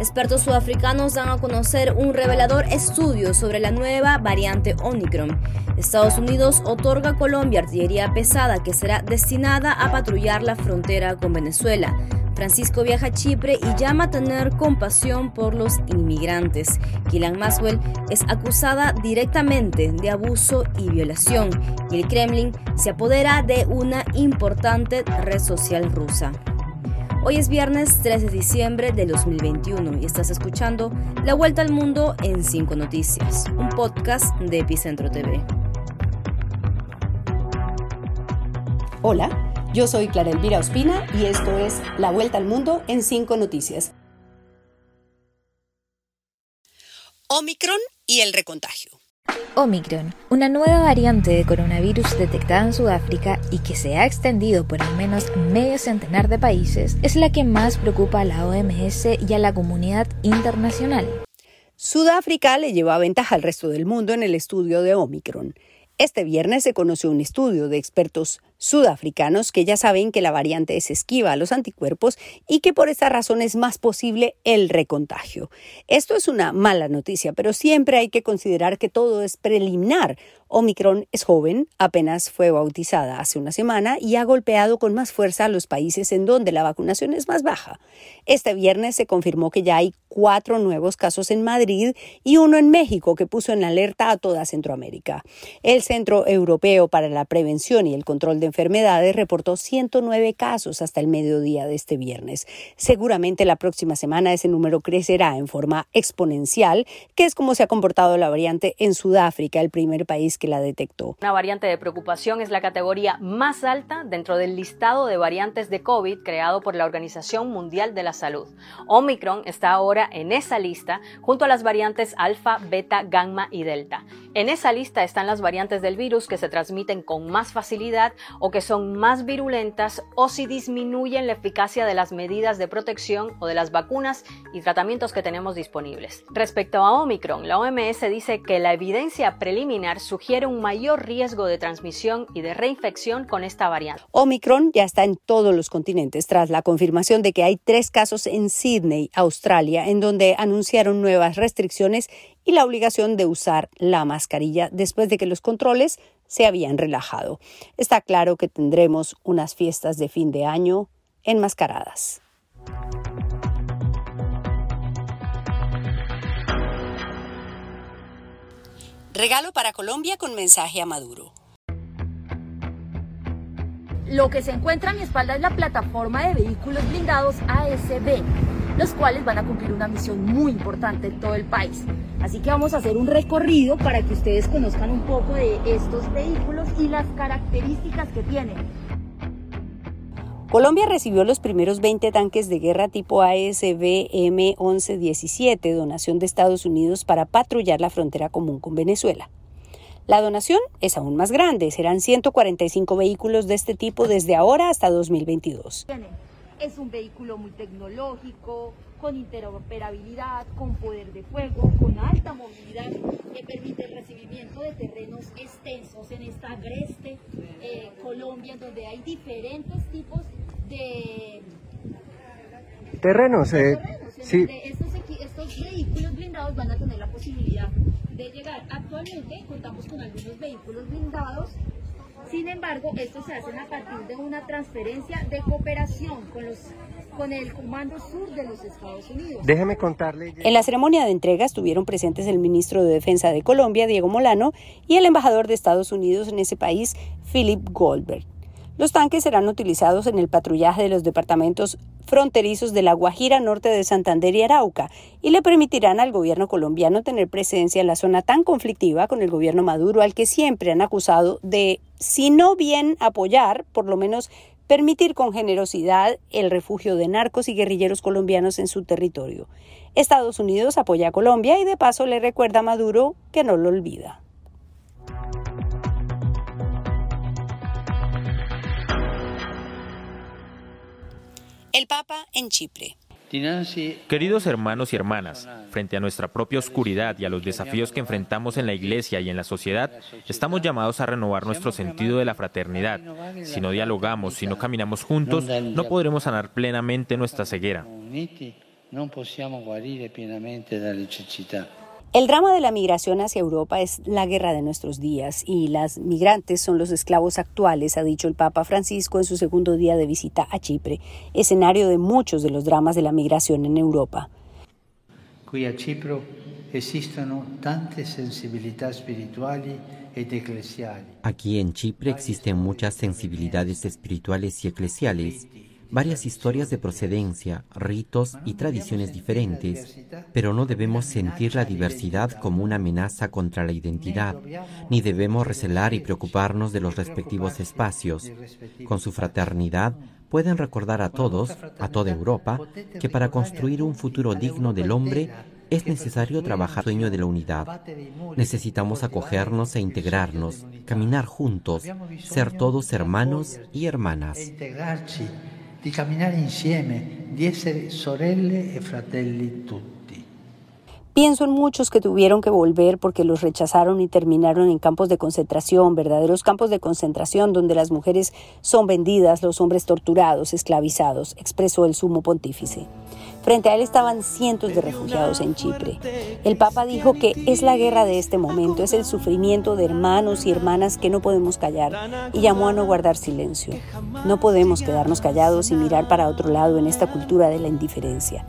Expertos sudafricanos dan a conocer un revelador estudio sobre la nueva variante Omicron. Estados Unidos otorga a Colombia artillería pesada que será destinada a patrullar la frontera con Venezuela. Francisco viaja a Chipre y llama a tener compasión por los inmigrantes. Gillian Maxwell es acusada directamente de abuso y violación y el Kremlin se apodera de una importante red social rusa. Hoy es viernes 3 de diciembre de 2021 y estás escuchando La Vuelta al Mundo en 5 Noticias, un podcast de Epicentro TV. Hola, yo soy Clara Elvira Ospina y esto es La Vuelta al Mundo en 5 Noticias. Omicron y el recontagio. Omicron, una nueva variante de coronavirus detectada en Sudáfrica y que se ha extendido por al menos medio centenar de países, es la que más preocupa a la OMS y a la comunidad internacional. Sudáfrica le lleva ventaja al resto del mundo en el estudio de Omicron. Este viernes se conoció un estudio de expertos sudafricanos que ya saben que la variante es esquiva a los anticuerpos y que por esta razón es más posible el recontagio. Esto es una mala noticia, pero siempre hay que considerar que todo es preliminar. Omicron es joven, apenas fue bautizada hace una semana y ha golpeado con más fuerza a los países en donde la vacunación es más baja. Este viernes se confirmó que ya hay cuatro nuevos casos en Madrid y uno en México que puso en alerta a toda Centroamérica. El Centro Europeo para la Prevención y el Control de Enfermedades reportó 109 casos hasta el mediodía de este viernes. Seguramente la próxima semana ese número crecerá en forma exponencial, que es como se ha comportado la variante en Sudáfrica, el primer país que la detectó. Una variante de preocupación es la categoría más alta dentro del listado de variantes de COVID creado por la Organización Mundial de la Salud. Omicron está ahora en esa lista junto a las variantes alfa, beta, gamma y delta. En esa lista están las variantes del virus que se transmiten con más facilidad o que son más virulentas o si disminuyen la eficacia de las medidas de protección o de las vacunas y tratamientos que tenemos disponibles. Respecto a Omicron, la OMS dice que la evidencia preliminar sugiere un mayor riesgo de transmisión y de reinfección con esta variante. Omicron ya está en todos los continentes tras la confirmación de que hay tres casos en Sydney, Australia, en donde anunciaron nuevas restricciones y la obligación de usar la mascarilla después de que los controles se habían relajado. Está claro que tendremos unas fiestas de fin de año enmascaradas. Regalo para Colombia con mensaje a Maduro. Lo que se encuentra a mi espalda es la plataforma de vehículos blindados ASB, los cuales van a cumplir una misión muy importante en todo el país. Así que vamos a hacer un recorrido para que ustedes conozcan un poco de estos vehículos y las características que tienen. Colombia recibió los primeros 20 tanques de guerra tipo ASB M1117, donación de Estados Unidos para patrullar la frontera común con Venezuela. La donación es aún más grande, serán 145 vehículos de este tipo desde ahora hasta 2022. Es un vehículo muy tecnológico, con interoperabilidad, con poder de fuego, con alta movilidad, que permite el recibimiento de terrenos extensos en esta agreste eh, Colombia, donde hay diferentes tipos de terrenos. Eh, sí. estos, estos vehículos blindados van a tener la posibilidad de llegar. Actualmente contamos con algunos vehículos blindados sin embargo, estos se hacen a partir de una transferencia de cooperación con los con el Comando Sur de los Estados Unidos. Déjeme contarle. En la ceremonia de entrega estuvieron presentes el ministro de Defensa de Colombia, Diego Molano, y el embajador de Estados Unidos en ese país, Philip Goldberg. Los tanques serán utilizados en el patrullaje de los departamentos fronterizos de La Guajira, norte de Santander y Arauca, y le permitirán al gobierno colombiano tener presencia en la zona tan conflictiva con el gobierno Maduro, al que siempre han acusado de, si no bien apoyar, por lo menos permitir con generosidad el refugio de narcos y guerrilleros colombianos en su territorio. Estados Unidos apoya a Colombia y de paso le recuerda a Maduro que no lo olvida. El Papa en Chipre. Queridos hermanos y hermanas, frente a nuestra propia oscuridad y a los desafíos que enfrentamos en la Iglesia y en la sociedad, estamos llamados a renovar nuestro sentido de la fraternidad. Si no dialogamos, si no caminamos juntos, no podremos sanar plenamente nuestra ceguera. El drama de la migración hacia Europa es la guerra de nuestros días y las migrantes son los esclavos actuales, ha dicho el Papa Francisco en su segundo día de visita a Chipre, escenario de muchos de los dramas de la migración en Europa. Qui a Cipro esistono tante sensibilità spirituali ed eclesiali. Aquí en Chipre existen muchas sensibilidades espirituales y eclesiales varias historias de procedencia, ritos y tradiciones diferentes, pero no debemos sentir la diversidad como una amenaza contra la identidad, ni debemos recelar y preocuparnos de los respectivos espacios. Con su fraternidad, pueden recordar a todos, a toda Europa, que para construir un futuro digno del hombre es necesario trabajar el sueño de la unidad. Necesitamos acogernos e integrarnos, caminar juntos, ser todos hermanos y hermanas de caminar insieme, di essere sorelle e fratelli tutti. Pienso en muchos que tuvieron que volver porque los rechazaron y terminaron en campos de concentración, verdaderos campos de concentración donde las mujeres son vendidas, los hombres torturados, esclavizados, expresó el sumo pontífice. Frente a él estaban cientos de refugiados en Chipre. El Papa dijo que es la guerra de este momento, es el sufrimiento de hermanos y hermanas que no podemos callar y llamó a no guardar silencio. No podemos quedarnos callados y mirar para otro lado en esta cultura de la indiferencia.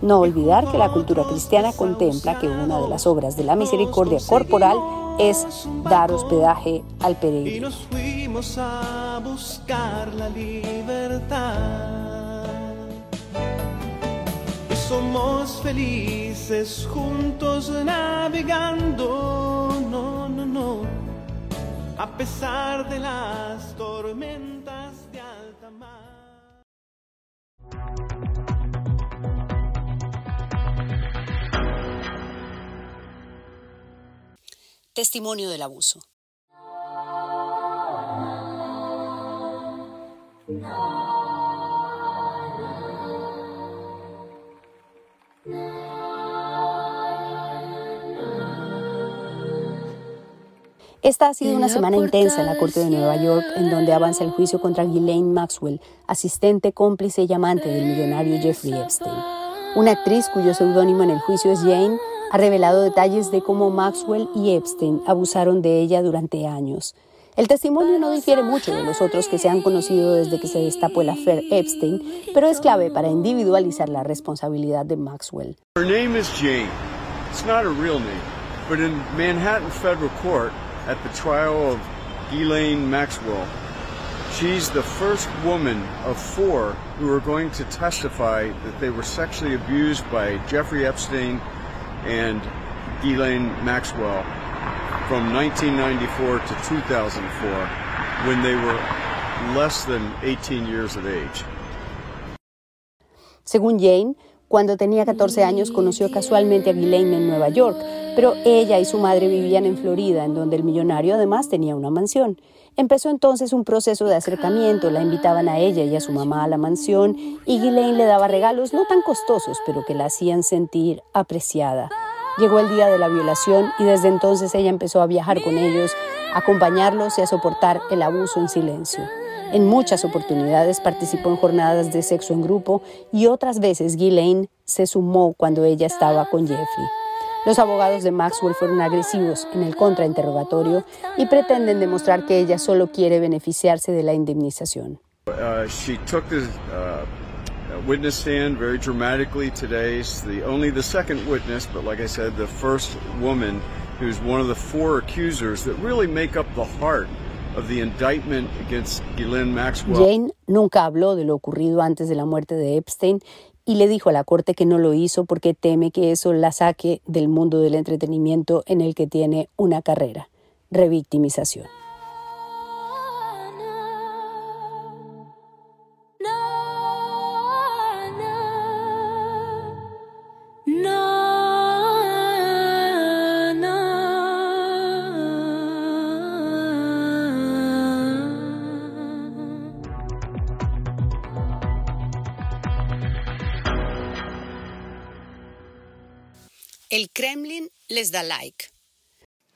No olvidar que la cultura cristiana contempla que una de las obras de la misericordia corporal es dar hospedaje al peregrino. Y nos fuimos a buscar la libertad somos felices juntos navegando, no, no, no, a pesar de las tormentas de alta mar. Testimonio del abuso. Esta ha sido una semana intensa en la Corte de Nueva York, en donde avanza el juicio contra Ghislaine Maxwell, asistente, cómplice y amante del millonario Jeffrey Epstein. Una actriz cuyo seudónimo en el juicio es Jane ha revelado detalles de cómo Maxwell y Epstein abusaron de ella durante años. El testimonio no difiere mucho de los otros que se han conocido desde que se destapó el affair Epstein, pero es clave para individualizar la responsabilidad de Maxwell. Her name is Jane. It's not a real name, but in Manhattan Federal Court, at the trial of Ghislaine Maxwell. She's the first woman of four who are going to testify that they were sexually abused by Jeffrey Epstein and Ghislaine Maxwell from 1994 to 2004 when they were less than 18 years of age. Según Jane, Cuando tenía 14 años conoció casualmente a Ghislaine en Nueva York, pero ella y su madre vivían en Florida, en donde el millonario además tenía una mansión. Empezó entonces un proceso de acercamiento, la invitaban a ella y a su mamá a la mansión y Ghislaine le daba regalos no tan costosos, pero que la hacían sentir apreciada. Llegó el día de la violación y desde entonces ella empezó a viajar con ellos, a acompañarlos y a soportar el abuso en silencio. En muchas oportunidades participó en jornadas de sexo en grupo y otras veces Ghislaine se sumó cuando ella estaba con Jeffrey. Los abogados de Maxwell fueron agresivos en el contrainterrogatorio y pretenden demostrar que ella solo quiere beneficiarse de la indemnización. Uh, she took the uh, witness stand very dramatically today. The, only the second witness, but like I said, the first woman who's one of the four accusers that really make up the heart Jane nunca habló de lo ocurrido antes de la muerte de Epstein y le dijo a la corte que no lo hizo porque teme que eso la saque del mundo del entretenimiento en el que tiene una carrera. Revictimización. El Kremlin les da like.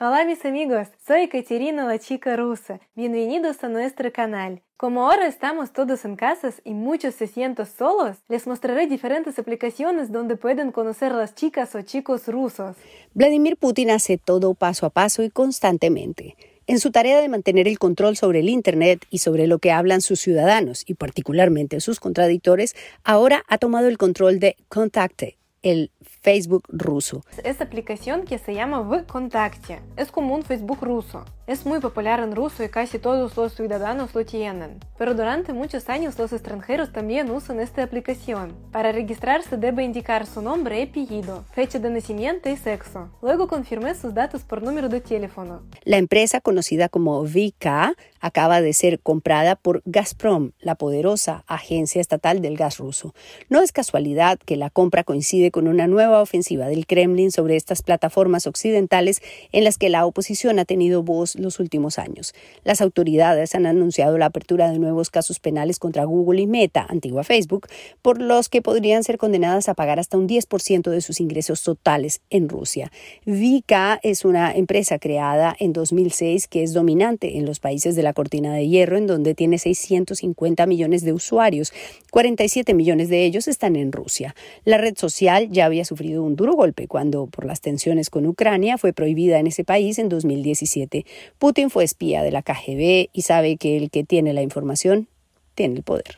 Hola mis amigos, soy Katerina la chica rusa. Bienvenidos a nuestro canal. Como ahora estamos todos en casas y muchos se sienten solos, les mostraré diferentes aplicaciones donde pueden conocer a las chicas o chicos rusos. Vladimir Putin hace todo paso a paso y constantemente. En su tarea de mantener el control sobre el Internet y sobre lo que hablan sus ciudadanos y particularmente sus contradictores, ahora ha tomado el control de Contacte, el Facebook ruso. Esta aplicación que se llama VKontakte es como un Facebook ruso. Es muy popular en ruso y casi todos los ciudadanos lo tienen. Pero durante muchos años los extranjeros también usan esta aplicación. Para registrarse debe indicar su nombre y apellido, fecha de nacimiento y sexo. Luego confirme sus datos por número de teléfono. La empresa conocida como VK acaba de ser comprada por Gazprom, la poderosa agencia estatal del gas ruso. No es casualidad que la compra coincide con una nueva ofensiva del Kremlin sobre estas plataformas occidentales en las que la oposición ha tenido voz los últimos años. Las autoridades han anunciado la apertura de nuevos casos penales contra Google y Meta, antigua Facebook, por los que podrían ser condenadas a pagar hasta un 10% de sus ingresos totales en Rusia. Vika es una empresa creada en 2006 que es dominante en los países de la cortina de hierro, en donde tiene 650 millones de usuarios. 47 millones de ellos están en Rusia. La red social ya había sufrido un duro golpe cuando, por las tensiones con Ucrania, fue prohibida en ese país en 2017. Putin fue espía de la KGB y sabe que el que tiene la información tiene el poder.